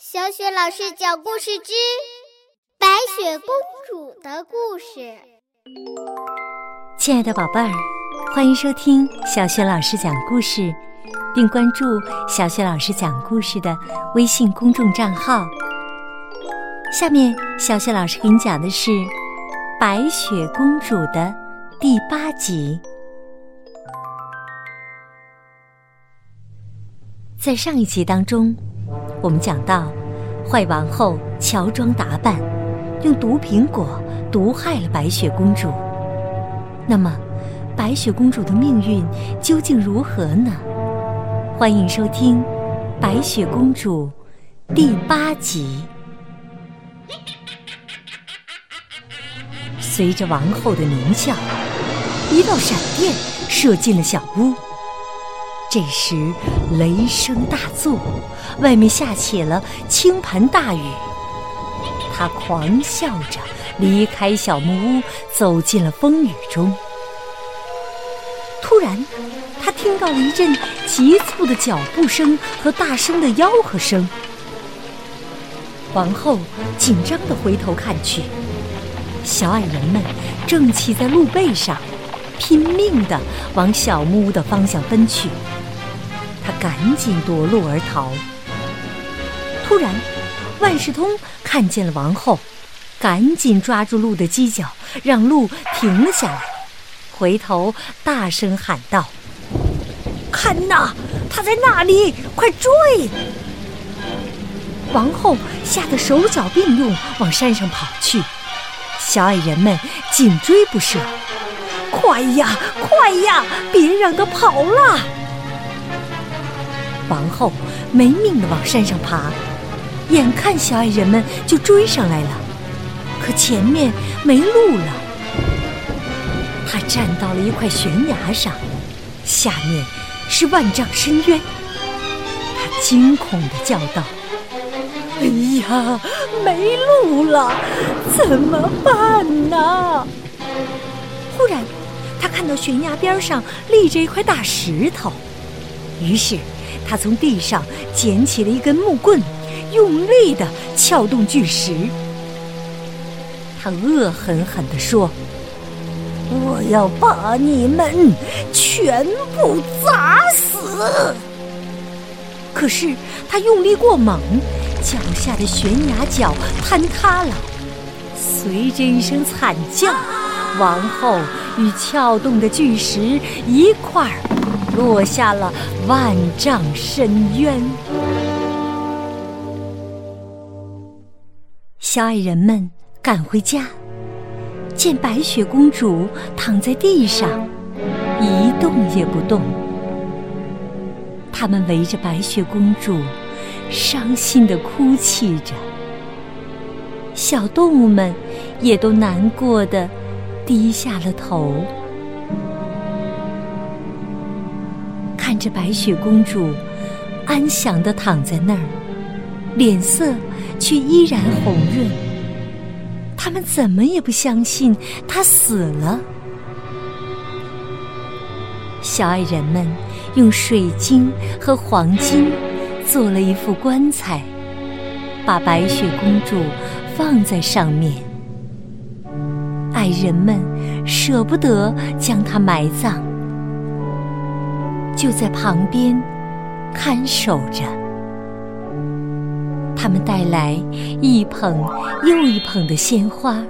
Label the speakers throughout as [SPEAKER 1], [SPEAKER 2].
[SPEAKER 1] 小雪老师讲故事之《白雪公主的故事》。
[SPEAKER 2] 亲爱的宝贝儿，欢迎收听小雪老师讲故事，并关注小雪老师讲故事的微信公众账号。下面，小雪老师给你讲的是《白雪公主》的第八集。在上一集当中，我们讲到，坏王后乔装打扮，用毒苹果毒害了白雪公主。那么，白雪公主的命运究竟如何呢？欢迎收听《白雪公主》第八集。随着王后的狞笑，一道闪电射进了小屋。这时，雷声大作，外面下起了倾盆大雨。他狂笑着离开小木屋，走进了风雨中。突然，他听到了一阵急促的脚步声和大声的吆喝声。王后紧张地回头看去，小矮人们正骑在鹿背上，拼命地往小木屋的方向奔去。他赶紧夺路而逃。突然，万事通看见了王后，赶紧抓住鹿的犄角，让鹿停了下来，回头大声喊道：“看呐，他在那里，快追！”王后吓得手脚并用，往山上跑去。小矮人们紧追不舍：“快呀，快呀，别让他跑了！”王后没命的往山上爬，眼看小矮人们就追上来了，可前面没路了。她站到了一块悬崖上，下面是万丈深渊。她惊恐的叫道：“哎呀，没路了，怎么办呢？”忽然，他看到悬崖边上立着一块大石头，于是。他从地上捡起了一根木棍，用力地撬动巨石。他恶狠狠地说：“我要把你们全部砸死！”可是他用力过猛，脚下的悬崖角坍塌了。随着一声惨叫，王后与撬动的巨石一块儿。落下了万丈深渊。小矮人们赶回家，见白雪公主躺在地上，一动也不动。他们围着白雪公主，伤心的哭泣着。小动物们也都难过的低下了头。看着白雪公主安详地躺在那儿，脸色却依然红润。他们怎么也不相信她死了。小矮人们用水晶和黄金做了一副棺材，把白雪公主放在上面。爱人们舍不得将她埋葬。就在旁边看守着，他们带来一捧又一捧的鲜花，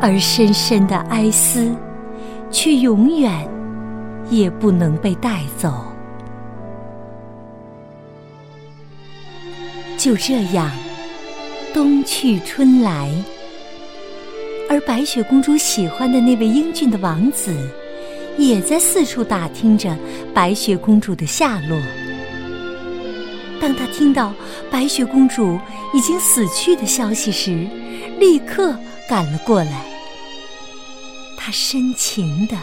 [SPEAKER 2] 而深深的哀思却永远也不能被带走。就这样，冬去春来，而白雪公主喜欢的那位英俊的王子。也在四处打听着白雪公主的下落。当他听到白雪公主已经死去的消息时，立刻赶了过来。他深情地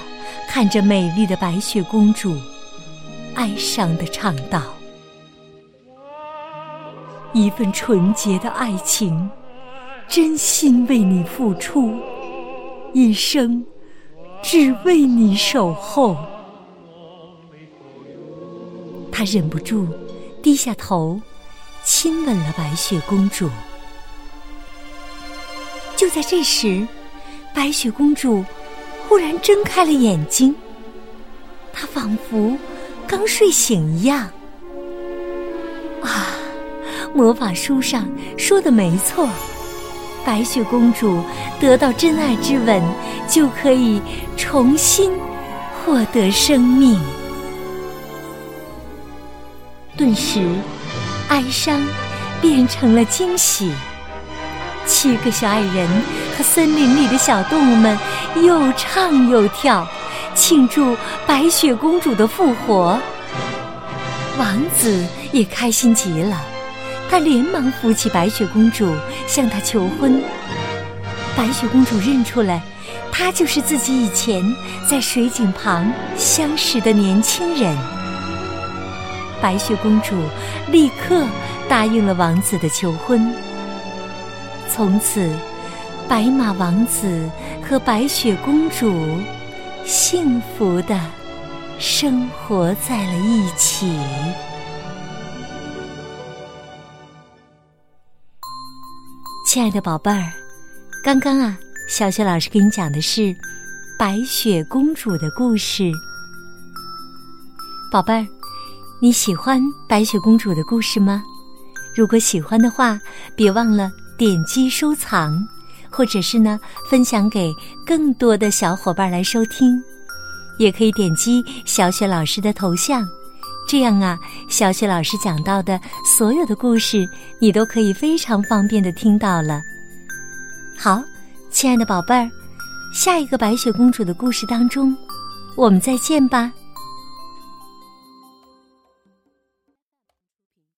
[SPEAKER 2] 看着美丽的白雪公主，哀伤地唱道：“一份纯洁的爱情，真心为你付出，一生。”只为你守候，他忍不住低下头，亲吻了白雪公主。就在这时，白雪公主忽然睁开了眼睛，她仿佛刚睡醒一样。啊，魔法书上说的没错，白雪公主得到真爱之吻，就可以重新获得生命。顿时，哀伤变成了惊喜。七个小矮人和森林里的小动物们又唱又跳，庆祝白雪公主的复活。王子也开心极了，他连忙扶起白雪公主，向她求婚。白雪公主认出来，他就是自己以前在水井旁相识的年轻人。白雪公主立刻答应了王子的求婚。从此，白马王子和白雪公主幸福的生活在了一起。亲爱的宝贝儿，刚刚啊，小雪老师给你讲的是白雪公主的故事。宝贝儿，你喜欢白雪公主的故事吗？如果喜欢的话，别忘了。点击收藏，或者是呢，分享给更多的小伙伴来收听，也可以点击小雪老师的头像，这样啊，小雪老师讲到的所有的故事，你都可以非常方便的听到了。好，亲爱的宝贝儿，下一个白雪公主的故事当中，我们再见吧。